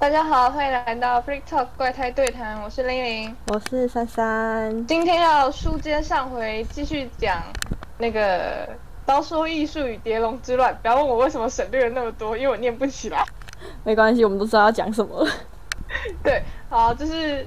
大家好，欢迎来到 Freak Talk 怪胎对谈，我是玲玲，我是珊珊。今天要书接上回，继续讲那个刀说艺术与蝶龙之乱。不要问我为什么省略了那么多，因为我念不起来。没关系，我们都知道要讲什么了。对，好，就是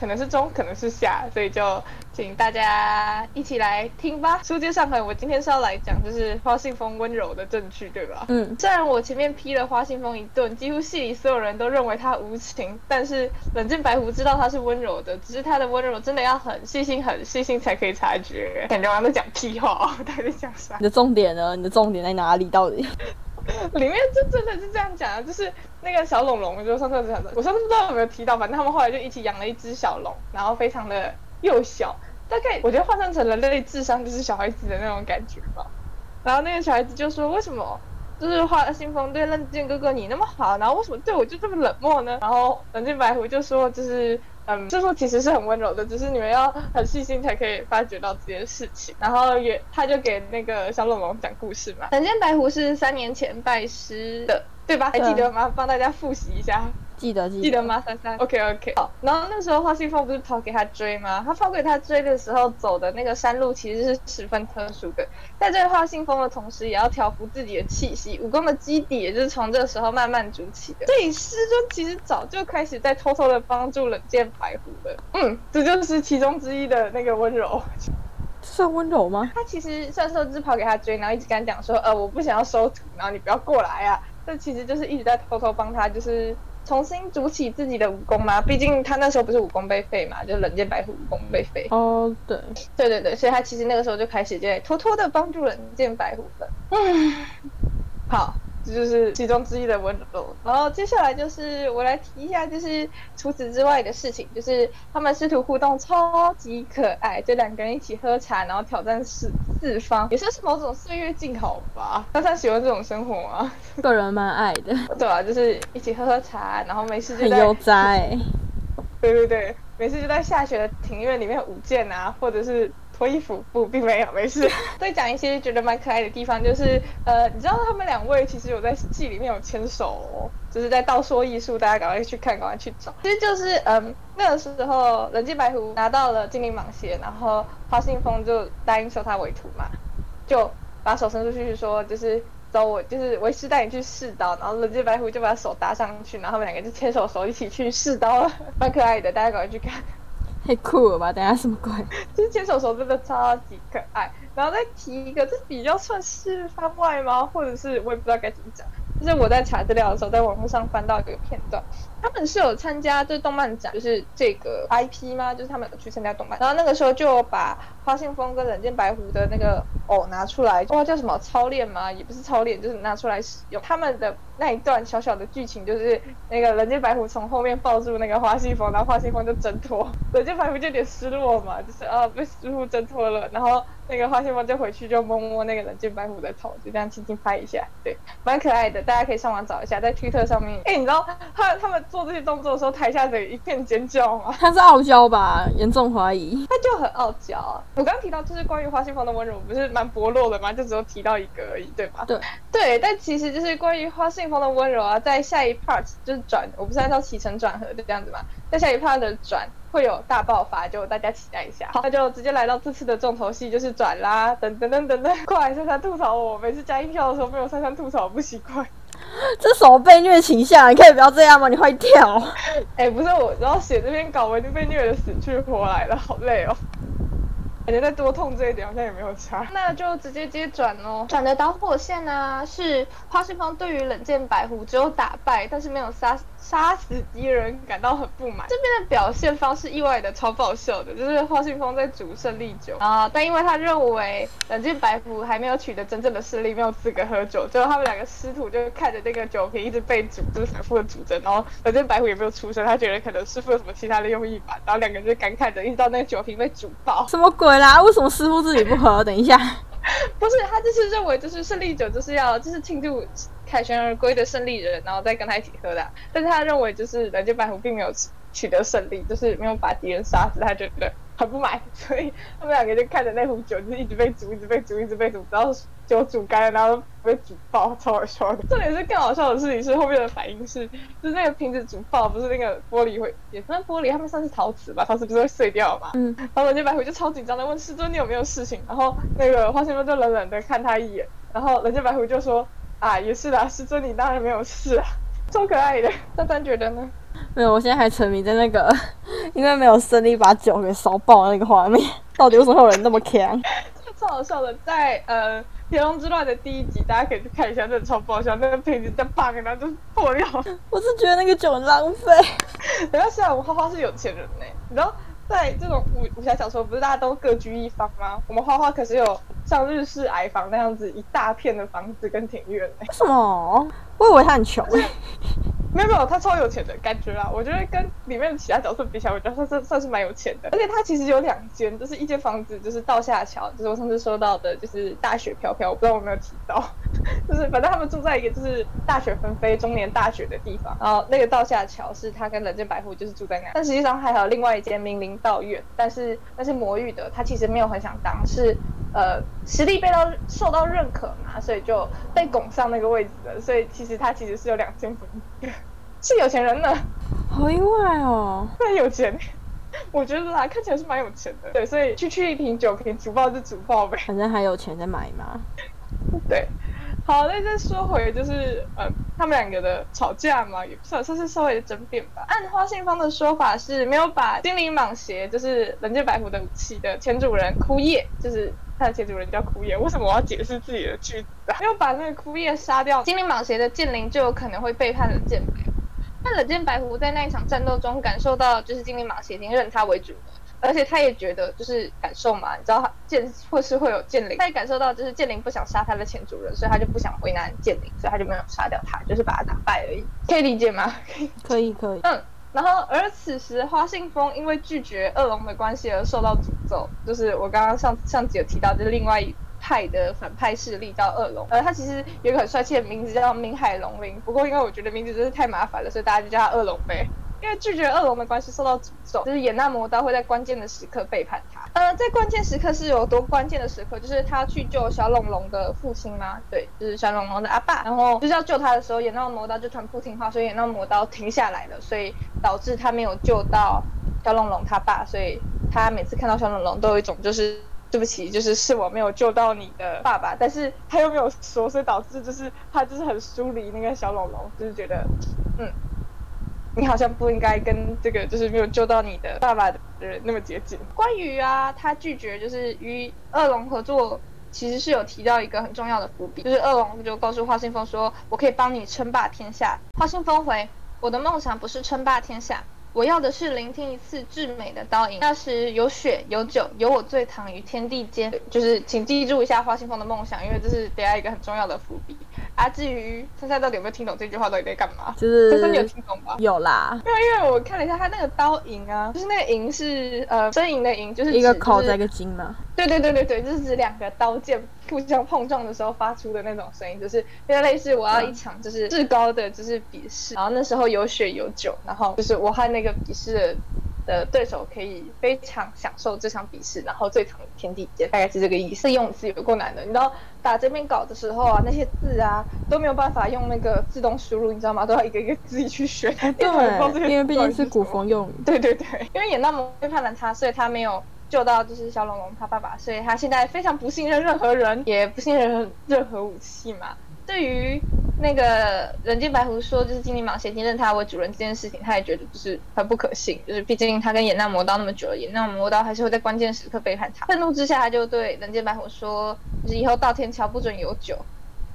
可能是中，可能是下，所以就请大家一起来听吧。书接上回，我今天是要来讲，就是花信风温柔的证据，对吧？嗯，虽然我前面批了花信风一顿，几乎戏里所有人都认为他无情，但是冷静白狐知道他是温柔的，只是他的温柔真的要很细心、很细心才可以察觉。感觉我在讲屁话，我到底在讲啥？你的重点呢？你的重点在哪里？到底？里面就真的是这样讲的，就是那个小龙龙，就上次讲的，我上次不知道有没有提到，反正他们后来就一起养了一只小龙，然后非常的幼小，大概我觉得换算成人类智商就是小孩子的那种感觉吧。然后那个小孩子就说：“为什么就是花信封对冷剑哥哥你那么好，然后为什么对我就这么冷漠呢？”然后冷静白狐就说：“就是。”嗯，就说其实是很温柔的，只是你们要很细心才可以发觉到这件事情。然后也他就给那个小龙龙讲故事嘛。冷剑白狐是三年前拜师的，对吧？还记得吗？帮大家复习一下。记得记记得吗？三三，OK OK。好，然后那时候花信凤不是跑给他追吗？他跑给他追的时候走的那个山路其实是十分特殊的，在这个花信封的同时，也要调服自己的气息，武功的基底也就是从这个时候慢慢筑起的。所以师尊其实早就开始在偷偷的帮助冷剑白狐了。嗯，这就是其中之一的那个温柔。算温柔吗？他其实算是只跑给他追，然后一直跟他讲说，呃，我不想要收徒，然后你不要过来啊。这其实就是一直在偷偷帮他，就是。重新筑起自己的武功吗？毕竟他那时候不是武功被废嘛，就冷剑白虎武功被废。哦，对，对对对，所以他其实那个时候就开始在偷偷的帮助冷剑白虎了。嗯，好。这就是其中之一的温柔，然后接下来就是我来提一下，就是除此之外的事情，就是他们师徒互动超级可爱，就两个人一起喝茶，然后挑战四四方，也算是某种岁月静好吧。大家喜欢这种生活吗？个人蛮爱的。对啊，就是一起喝喝茶，然后没事就很悠哉。对 对对，没事就在下雪的庭院里面舞剑啊，或者是。脱衣服不，并没有，没事。再讲一些觉得蛮可爱的地方，就是呃，你知道他们两位其实有在戏里面有牵手，哦，就是在道说艺术，大家赶快去看，赶快去找。其实就是嗯，那个时候人间白狐拿到了精灵蟒鞋，然后花信封就答应收他为徒嘛，就把手伸出去说，就是走我，就是为师带你去试刀，然后人间白狐就把手搭上去，然后他们两个就牵手手一起去试刀了，蛮可爱的，大家赶快去看。太酷了吧！等下什么鬼？就是牵手手真的超级可爱。然后再提一个，这比较算是番外吗？或者是我也不知道该怎么讲。就是我在查资料的时候，在网络上翻到一个片段，他们是有参加这动漫展，就是这个 IP 吗？就是他们去参加动漫，然后那个时候就把花信封跟冷剑白狐的那个偶拿出来，哇，叫什么操练吗？也不是操练，就是拿出来使用。他们的那一段小小的剧情，就是那个冷剑白狐从后面抱住那个花信封，然后花信封就挣脱，冷剑白狐就有点失落嘛，就是啊被师傅挣脱了，然后那个花信封就回去就摸摸那个冷剑白狐的头，就这样轻轻拍一下，对，蛮可爱的。大家可以上网找一下，在推特上面。哎，你知道他他们做这些动作的时候，台下的一片尖叫吗？他是傲娇吧？严重怀疑。他就很傲娇。我刚刚提到就是关于花信芳的温柔，不是蛮薄弱的吗？就只有提到一个而已，对吧？对对，但其实就是关于花信芳的温柔啊，在下一 part 就是转，我不是按照起承转合就这样子嘛，在下一 part 的转。会有大爆发，就大家期待一下。好，那就直接来到这次的重头戏，就是转啦，等等等等等。快，珊珊吐槽我，每次加音票的时候被我珊珊吐槽，不习惯。这什么被虐倾向，你可以不要这样吗？你快跳。哎，不是我，然后写这篇稿，我已经被虐的死去活来了，好累哦。感觉再多痛这一点好像也没有差，那就直接接转哦。转的导火线呢是花信芳对于冷剑白狐只有打败，但是没有杀杀死敌人感到很不满。这边的表现方式意外的超爆笑的，就是花信芳在煮胜利酒啊，但因为他认为冷剑白狐还没有取得真正的胜利，没有资格喝酒，最后他们两个师徒就看着那个酒瓶一直被煮，就是反复的煮着，然后冷剑白狐也没有出声，他觉得可能师傅有什么其他的用意吧，然后两个人就感慨着，一直到那个酒瓶被煮爆，什么鬼？啊？为什么师傅自己不喝？等一下，不是他就是认为就是胜利酒就是要就是庆祝凯旋而归的胜利人，然后再跟他一起喝的。但是他认为就是蓝剑白狐并没有取得胜利，就是没有把敌人杀死，他觉得很不满，所以他们两个就看着那壶酒就一直被煮，一直被煮，一直被煮，直到酒煮干了，然后被煮爆，超好笑的。重点是更好笑的事情是后面的反应是，就是那个瓶子煮爆，不是那个玻璃会，也不是玻璃，他们算是陶瓷吧，陶瓷不是会碎掉嘛。嗯，然后人家白狐就超紧张的问师尊你有没有事情，然后那个花仙妹就冷冷的看他一眼，然后人家白狐就说啊也是啦，师尊你当然没有事啊，超可爱的。三三觉得呢？没有，我现在还沉迷在那个因为没有胜利把酒给烧爆的那个画面，到底为什么会有人那么强？超好笑的，在呃《铁笼之乱》的第一集，大家可以去看一下，真的超爆笑。那个瓶子在棒，然后就破掉。我是觉得那个酒很浪费。然后虽然我们花花是有钱人呢，你知道，在这种武武侠小说，不是大家都各居一方吗？我们花花可是有像日式矮房那样子一大片的房子跟庭院呢。为什么？我以为他很穷。没有没有，他超有钱的感觉啦。我觉得跟里面的其他角色比起来，我觉得他算算是蛮有钱的。而且他其实有两间，就是一间房子就是道下桥，就是我上次说到的，就是大雪飘飘，我不知道我有没有提到，就是反正他们住在一个就是大雪纷飞、终年大雪的地方。然后那个道下桥是他跟冷箭白虎就是住在那，但实际上还有另外一间明灵道院，但是那是魔域的，他其实没有很想当，是呃实力被到受到认可嘛，所以就被拱上那个位置的。所以其实他其实是有两间房子。是有钱人呢，好意外哦，然有钱，我觉得啦，看起来是蛮有钱的。对，所以区区一瓶酒可以煮爆就主爆呗，反正还有钱再买嘛。对，好，那再说回就是呃，他们两个的吵架嘛，也不算算是稍微的争辩吧。按花信芳的说法是没有把精灵蟒鞋，就是人间白狐的武器的前主人枯叶，就是他的前主人叫枯叶，为什么我要解释自己的句子啊？没有把那个枯叶杀掉，精灵蟒鞋的剑灵就有可能会背叛冷剑白狐。那冷剑白狐在那一场战斗中感受到，就是精灵蟒蛇已经认他为主了，而且他也觉得就是感受嘛，你知道他剑或是会有剑灵，他也感受到就是剑灵不想杀他的前主人，所以他就不想为难剑灵，所以他就没有杀掉他，就是把他打败而已，可以理解吗？可以可以。嗯，然后而此时花信风因为拒绝恶龙的关系而受到诅咒，就是我刚刚上上集有提到，就是另外一。派的反派势力叫恶龙，呃，他其实有一个很帅气的名字叫明海龙鳞，不过因为我觉得名字真是太麻烦了，所以大家就叫他恶龙呗。因为拒绝恶龙的关系受到诅咒，就是演那魔刀会在关键的时刻背叛他。呃，在关键时刻是有多关键的时刻？就是他去救小龙龙的父亲吗？对，就是小龙龙的阿爸。然后就是要救他的时候，演那魔刀就突然不听话，所以演那魔刀停下来了，所以导致他没有救到小龙龙他爸，所以他每次看到小龙龙都有一种就是。对不起，就是是我没有救到你的爸爸，但是他又没有说，所以导致就是他就是很疏离那个小龙龙，就是觉得，嗯，你好像不应该跟这个就是没有救到你的爸爸的人那么接近。关于啊，他拒绝就是与恶龙合作，其实是有提到一个很重要的伏笔，就是恶龙就告诉花信风说，我可以帮你称霸天下。花信风回，我的梦想不是称霸天下。我要的是聆听一次至美的刀吟，那时有雪有酒，有我醉躺于天地间。就是请记住一下花信风的梦想，因为这是等下一个很重要的伏笔。啊，至于珊珊到底有没有听懂这句话，到底在干嘛？就是珊珊你有听懂吧？有啦，因为因为我看了一下，他那个刀吟啊，就是那个吟是呃呻吟的吟，就是一个口在一个金嘛。对对对对对，就是指两个刀剑互相碰撞的时候发出的那种声音，就是有点类似我要一场就是至高的就是比试，然后那时候有血有酒，然后就是我和那个比试的。的对手可以非常享受这场比试，然后最长天地间大概是这个意思。用词有够难的，你知道打这边稿的时候啊，那些字啊都没有办法用那个自动输入，你知道吗？都要一个一个自己去选。对，因为毕竟是古风用 语。对对对，因为演那么背叛了他，所以他没有救到就是小龙龙他爸爸，所以他现在非常不信任任何人，也不信任任何武器嘛。对于那个人间白狐说，就是精灵蟒蛇认他为主人这件事情，他也觉得就是很不可信。就是毕竟他跟眼那魔刀那么久了，眼那魔刀还是会在关键时刻背叛他。愤怒之下，他就对人间白狐说，就是以后到天桥不准有酒，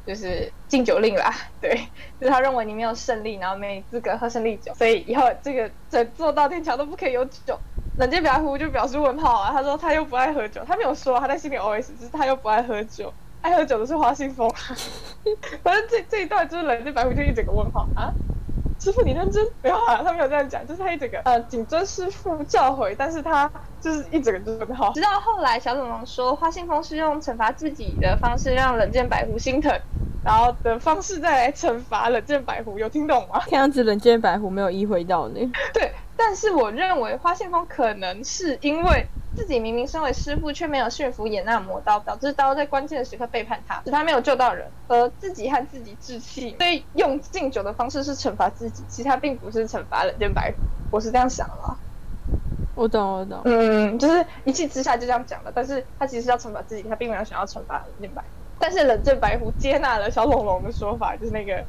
就是禁酒令啦。对，就是他认为你没有胜利，然后没资格喝胜利酒，所以以后这个整座到天桥都不可以有酒。冷箭白狐就表示问号啊，他说他又不爱喝酒，他没有说，他在心里 OS，就是他又不爱喝酒。爱喝酒的是花信风，反正这这一段就是冷静白狐就一整个问号啊！师傅你认真没有啊？他没有这样讲，就是他一整个呃谨遵师傅教诲，但是他就是一整个就问号。直到后来小恐龙说花信风是用惩罚自己的方式让冷剑白狐心疼，然后的方式再来惩罚冷剑白狐，有听懂吗？看样子冷剑白狐没有意会到呢。对，但是我认为花信风可能是因为。自己明明身为师傅，却没有驯服演那魔刀，导致刀在关键的时刻背叛他，使他没有救到人，而自己和自己置气。所以用敬酒的方式是惩罚自己，其实他并不是惩罚冷剑白虎。我是这样想的。我懂，我懂。嗯，就是一气之下就这样讲了，但是他其实要惩罚自己，他并没有想要惩罚冷剑白。但是冷剑白虎接纳了小龙龙的说法，就是那个。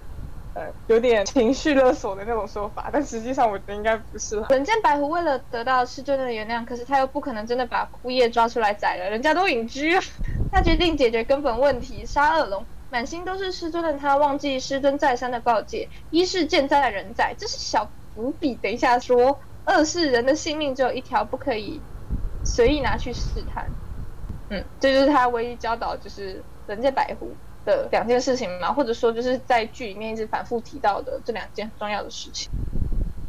呃，有点情绪勒索的那种说法，但实际上我觉得应该不是。冷剑白狐为了得到师尊的原谅，可是他又不可能真的把枯叶抓出来宰了，人家都隐居了。他决定解决根本问题，杀恶龙。满心都是师尊的他，忘记师尊再三的告诫：一是剑在人在，这是小伏笔。等一下说，二是人的性命只有一条，不可以随意拿去试探。嗯，这就是他唯一教导，就是冷剑白狐。的两件事情嘛，或者说就是在剧里面一直反复提到的这两件重要的事情。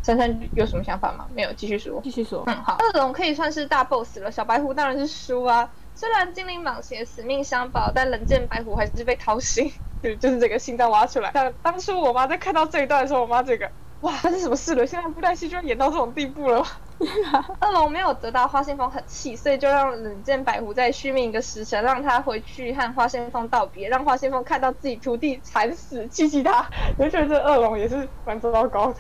珊珊有什么想法吗？没有，继续说。继续说。嗯，好。恶龙可以算是大 boss 了，小白狐当然是输啊。虽然精灵蟒蛇死命相保，但冷箭白狐还是被掏心，对就是这个心脏挖出来。但当初我妈在看到这一段的时候，我妈这个。哇，发生什么事了？现在布袋戏居然演到这种地步了！恶龙没有得到花信风，很气，所以就让冷剑白狐再续命一个时辰，让他回去和花信风道别，让花信风看到自己徒弟惨死，气气他。我觉得这恶龙也是蛮糟糕的。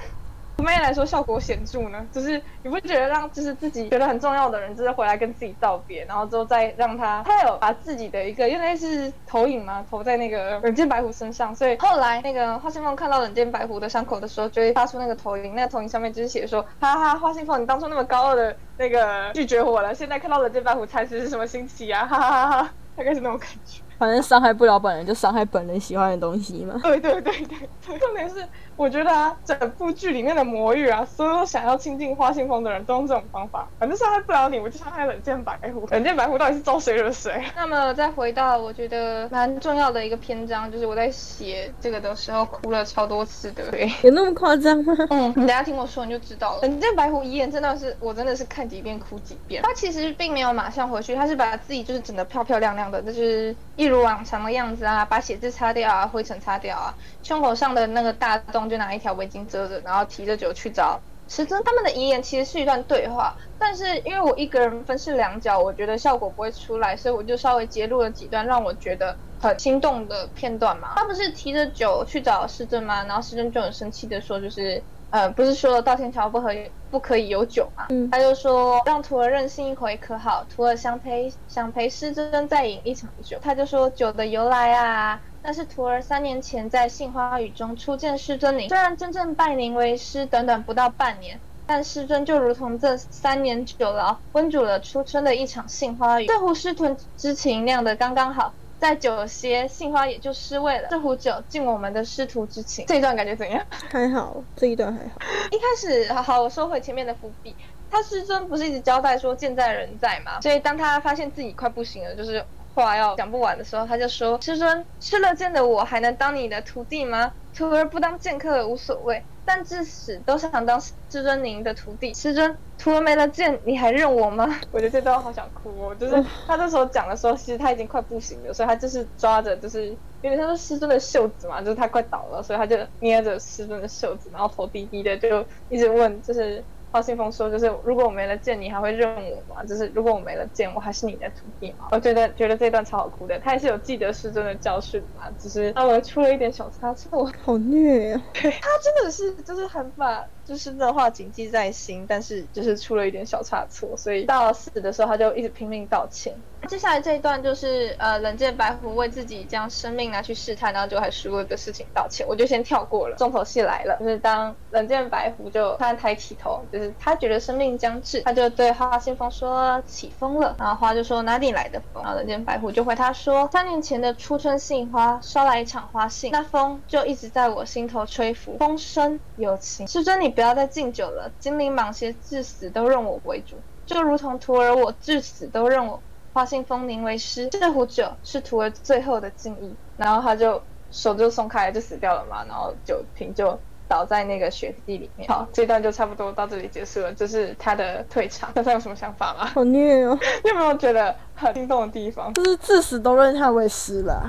对妹来说效果显著呢，就是你不觉得让就是自己觉得很重要的人，就是回来跟自己道别，然后之后再让他，他有把自己的一个，因为是投影嘛，投在那个冷剑白狐身上，所以后来那个花信凤看到冷剑白狐的伤口的时候，就会发出那个投影，那个投影上面就是写说，哈哈，花信凤，你当初那么高傲的那个拒绝我了，现在看到冷剑白狐才是什么心情啊，哈哈哈哈，大概是那种感觉。反正伤害不了本人，就伤害本人喜欢的东西嘛。对对对对，重点是我觉得啊，整部剧里面的魔域啊，所有想要亲近花信风的人都用这种方法。反正伤害不了你，我就伤害冷剑白狐。冷剑白狐到底是招谁惹谁？那么再回到我觉得蛮重要的一个篇章，就是我在写这个的时候哭了超多次的。对，有那么夸张吗？嗯，你等下听我说你就知道了。冷剑白狐遗言真的是我真的是看几遍哭几遍。他其实并没有马上回去，他是把自己就是整的漂漂亮亮的，就是一。一如往常的样子啊，把写字擦掉啊，灰尘擦掉啊，胸口上的那个大洞就拿一条围巾遮着，然后提着酒去找师尊。他们的遗言其实是一段对话，但是因为我一个人分饰两角，我觉得效果不会出来，所以我就稍微揭露了几段让我觉得很心动的片段嘛。他不是提着酒去找师尊吗？然后师尊就很生气的说，就是。呃，不是说道天桥不可以不可以有酒嘛？他就说让徒儿任性一回可好？徒儿想陪想陪师尊再饮一场酒。他就说酒的由来啊，那是徒儿三年前在杏花雨中初见师尊您，虽然真正拜您为师短短不到半年，但师尊就如同这三年久劳温煮了初春的一场杏花雨，这壶师徒之情酿得刚刚好。再久些，杏花也就失味了。这壶酒敬我们的师徒之情。这一段感觉怎样？还好，这一段还好。一开始，好好，我收回前面的伏笔。他师尊不是一直交代说剑在人在吗？所以当他发现自己快不行了，就是话要讲不完的时候，他就说：“师尊，吃了剑的我还能当你的徒弟吗？徒儿不当剑客无所谓。”但至死都想当师尊您的徒弟。师尊，徒儿没了剑，你还认我吗？我觉得这段好想哭哦。就是他那时候讲的时候，其实他已经快不行了，所以他就是抓着，就是有点像是师尊的袖子嘛，就是他快倒了，所以他就捏着师尊的袖子，然后头低低的，就一直问，就是。花信封说：“就是如果我没了剑，你还会认我吗？就是如果我没了剑，我还是你的徒弟吗？”我觉得觉得这段超好哭的，他也是有记得师尊的教训嘛，只是稍微出了一点小差错，好虐呀！他真的是就是很把。就是的话谨记在心，但是就是出了一点小差错，所以到死的时候他就一直拼命道歉。接下来这一段就是呃冷剑白狐为自己将生命拿去试探，然后就还输了的事情道歉，我就先跳过了。重头戏来了，就是当冷剑白狐就他抬起头，就是他觉得生命将至，他就对花花信风？说起风？了，然后花就说哪里来的风？然后冷剑白狐就回他说三年前的初春杏花捎来一场花信，那风？就一直在我心头吹拂，风？声有情。师尊你。不要再敬酒了，精灵蟒蝎至死都认我为主，就如同徒儿我至死都认我花信封您为师。这壶酒是徒儿最后的敬意。然后他就手就松开了，就死掉了嘛。然后酒瓶就倒在那个雪地里面。好，这段就差不多到这里结束了。这是他的退场。大家有什么想法吗？好虐哦！你有没有觉得很心动的地方？就是至死都认他为师了。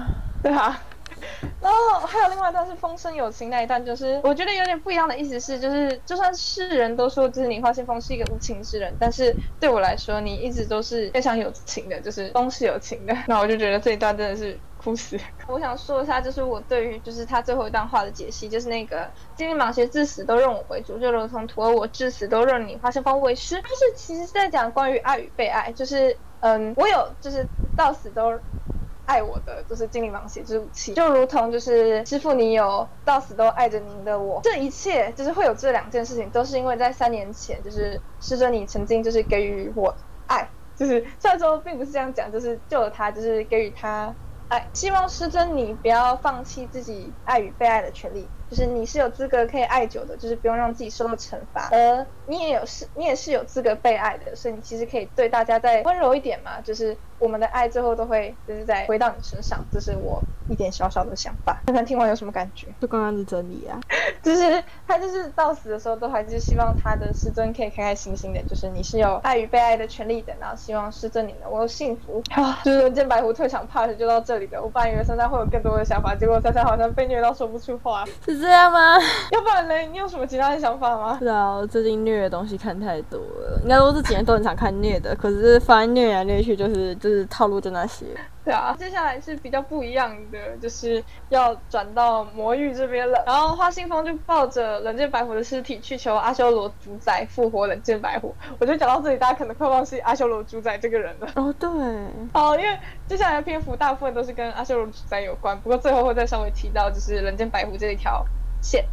对啊。然后还有另外一段是风声有情那一段，就是我觉得有点不一样的意思是，就是就算世人都说就是你花信风是一个无情之人，但是对我来说你一直都是非常有情的，就是风是有情的。那我就觉得这一段真的是哭死。我想说一下，就是我对于就是他最后一段话的解析，就是那个精灵蟒蛇至死都认我为主，就如同徒儿我至死都认你花信风为师。就是其实在讲关于爱与被爱，就是嗯，我有就是到死都。爱我的就是精灵王血之武器，就如同就是师傅你有到死都爱着您的我，这一切就是会有这两件事情，都是因为在三年前，就是师尊你曾经就是给予我爱，就是虽然说并不是这样讲，就是救了他，就是给予他爱，希望师尊你不要放弃自己爱与被爱的权利，就是你是有资格可以爱久的，就是不用让自己受到惩罚，而你也有是，你也是有资格被爱的，所以你其实可以对大家再温柔一点嘛，就是。我们的爱最后都会就是在回到你身上，这是我一点小小的想法。看看听完有什么感觉？就刚刚的真理啊，就是他就是到死的时候都还是希望他的师尊可以开开心心的，就是你是有爱与被爱的权利的，然后希望师尊你能够幸福。就是人间白狐退场 part 就到这里的。我本来以为珊珊会有更多的想法，结果珊珊好像被虐到说不出话，是这样吗？要不然呢？你有什么其他的想法吗？是啊，最近虐的东西看太多了，应该说这几年都很常看虐的，可是发现虐来虐去就是就。是套路就那些，对啊。接下来是比较不一样的，就是要转到魔域这边了。然后花信风就抱着冷剑白虎的尸体去求阿修罗主宰复活冷剑白虎。我觉得讲到这里，大家可能快忘记阿修罗主宰这个人了。哦，对。哦，因为接下来的篇幅大部分都是跟阿修罗主宰有关，不过最后会再稍微提到，就是冷剑白虎这一条线。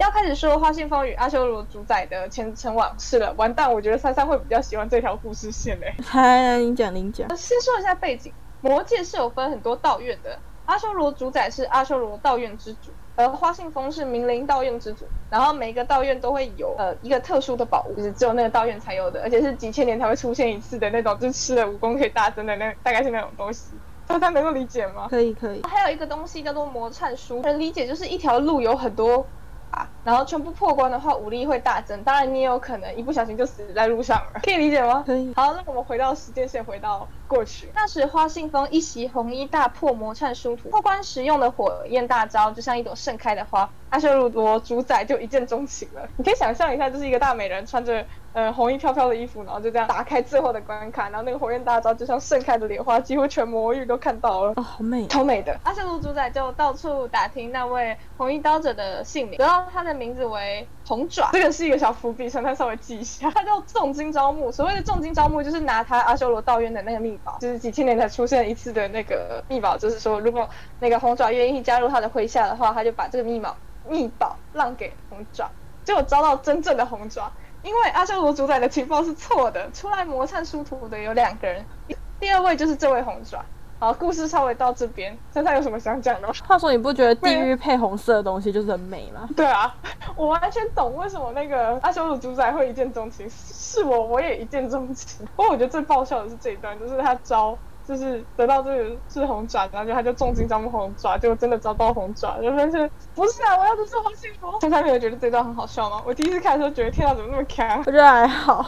要开始说花信风与阿修罗主宰的前尘往事了，完蛋！我觉得珊珊会比较喜欢这条故事线嘞。嗨，您讲您讲。先说一下背景，魔界是有分很多道院的，阿修罗主宰是阿修罗道院之主，而花信风是明灵道院之主。然后每个道院都会有呃一个特殊的宝物，就是只有那个道院才有的，而且是几千年才会出现一次的那种，就是吃了武功可以大增的那大概是那种东西。大家能够理解吗？可以可以。还有一个东西叫做魔颤书，能理解就是一条路有很多。然后全部破关的话，武力会大增。当然，你也有可能一不小心就死在路上了，可以理解吗？可以。好，那我们回到时间线，回到过去。那时花信风一袭红衣，大破魔颤殊途。破关时用的火焰大招，就像一朵盛开的花。阿修罗主宰就一见钟情了。你可以想象一下，就是一个大美人穿着呃红衣飘飘的衣服，然后就这样打开最后的关卡，然后那个火焰大招就像盛开的莲花，几乎全魔域都看到了。哦，好美，超美的。阿修罗主宰就到处打听那位红衣刀者的姓名，得到他的名字为红爪。这个是一个小伏笔，想他稍微记一下。他叫重金招募。所谓的重金招募，就是拿他阿修罗道院的那个秘宝，就是几千年才出现一次的那个秘宝，就是说如果那个红爪愿意加入他的麾下的话，他就把这个秘宝。秘宝让给红爪，结果招到真正的红爪。因为阿修罗主宰的情报是错的，出来魔颤殊途的有两个人，第二位就是这位红爪。好，故事稍微到这边，珊珊有什么想讲的吗？话说，你不觉得地狱配红色的东西就是很美吗？对啊，我完全懂为什么那个阿修罗主宰会一见钟情，是我我也一见钟情。不过我觉得最爆笑的是这一段，就是他招。就是得到这个是红爪，然后就他就重金招募红爪，结果真的招到红爪，就发现不是啊，我要的是花幸福。珊珊没有觉得这段很好笑吗？我第一次看的时候觉得天啊，怎么那么强？我觉得还好。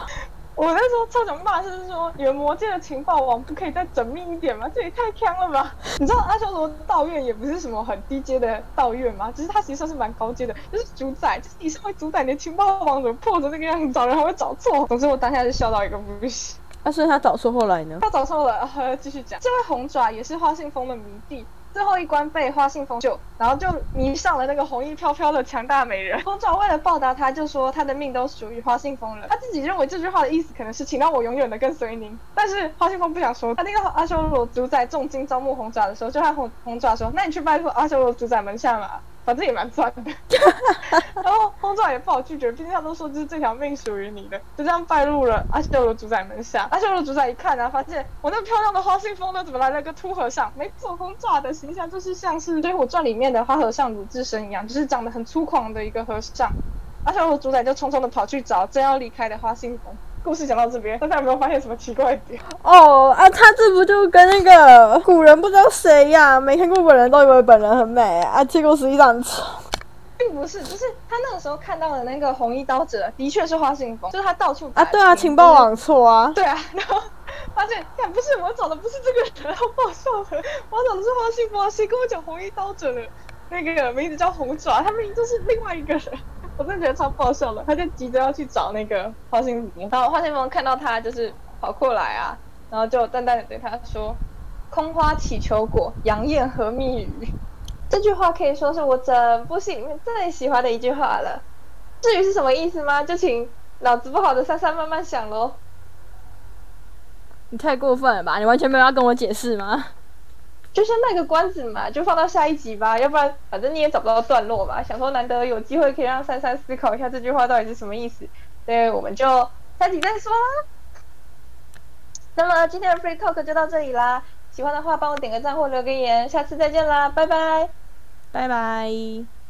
我那时候超想骂，就是说你们魔界的情报网不可以再缜密一点吗？这也太坑了吧！你知道阿修罗道院也不是什么很低阶的道院吗？只是它实际上是蛮高阶的，就是主宰，就是你身为主宰，你的情报网怎么破成这个样子，找人还会找错。总之我当下就笑到一个不行。那所以他找错后来呢？他找错了，继续讲。这位红爪也是花信风的迷弟，最后一关被花信封救，然后就迷上了那个红衣飘飘的强大美人。红爪为了报答他，就说他的命都属于花信封了。他自己认为这句话的意思可能是请让我永远的跟随您，但是花信封不想说。他那个阿修罗主宰重金招募红爪的时候，就和红红爪说：“那你去拜托阿修罗主宰门下嘛。”反正也蛮赚的，然后轰炸也不好拒绝，毕竟他都说就是这条命属于你的，就这样拜入了阿修罗主宰门下。阿修罗主宰一看，呢发现我那漂亮的花信封呢，怎么来了个秃和尚？没错，轰炸的形象就是像是《水浒传》里面的花和尚鲁智深一样，就是长得很粗犷的一个和尚。阿修罗主宰就匆匆的跑去找正要离开的花信封。故事讲到这边，大家有没有发现什么奇怪点？哦啊，他这不就跟那个古人不知道谁呀？没看过本人都以为本人很美啊，结果实际上丑。并不是，就是他那个时候看到的那个红衣刀者，的确是花信风，就是他到处啊，对啊，情报网错啊，对啊，然后发现，看不是我找的不是这个人，好搞笑了，我找的是花信风，谁跟我讲红衣刀者了？那个名字叫红爪，他明明就是另外一个人，我真的觉得超爆笑的。他就急着要去找那个花心龙，然后花心萌看到他就是跑过来啊，然后就淡淡的对他说：“空花祈求果，杨艳和蜜语。”这句话可以说是我整部戏里面最喜欢的一句话了。至于是什么意思吗？就请脑子不好的珊珊慢慢想喽。你太过分了吧！你完全没有要跟我解释吗？就先卖个关子嘛，就放到下一集吧，要不然反正你也找不到段落嘛。想说难得有机会可以让珊珊思考一下这句话到底是什么意思，所以我们就下集再说啦。那么今天的 Free Talk 就到这里啦，喜欢的话帮我点个赞或留个言，下次再见啦，拜拜。拜拜。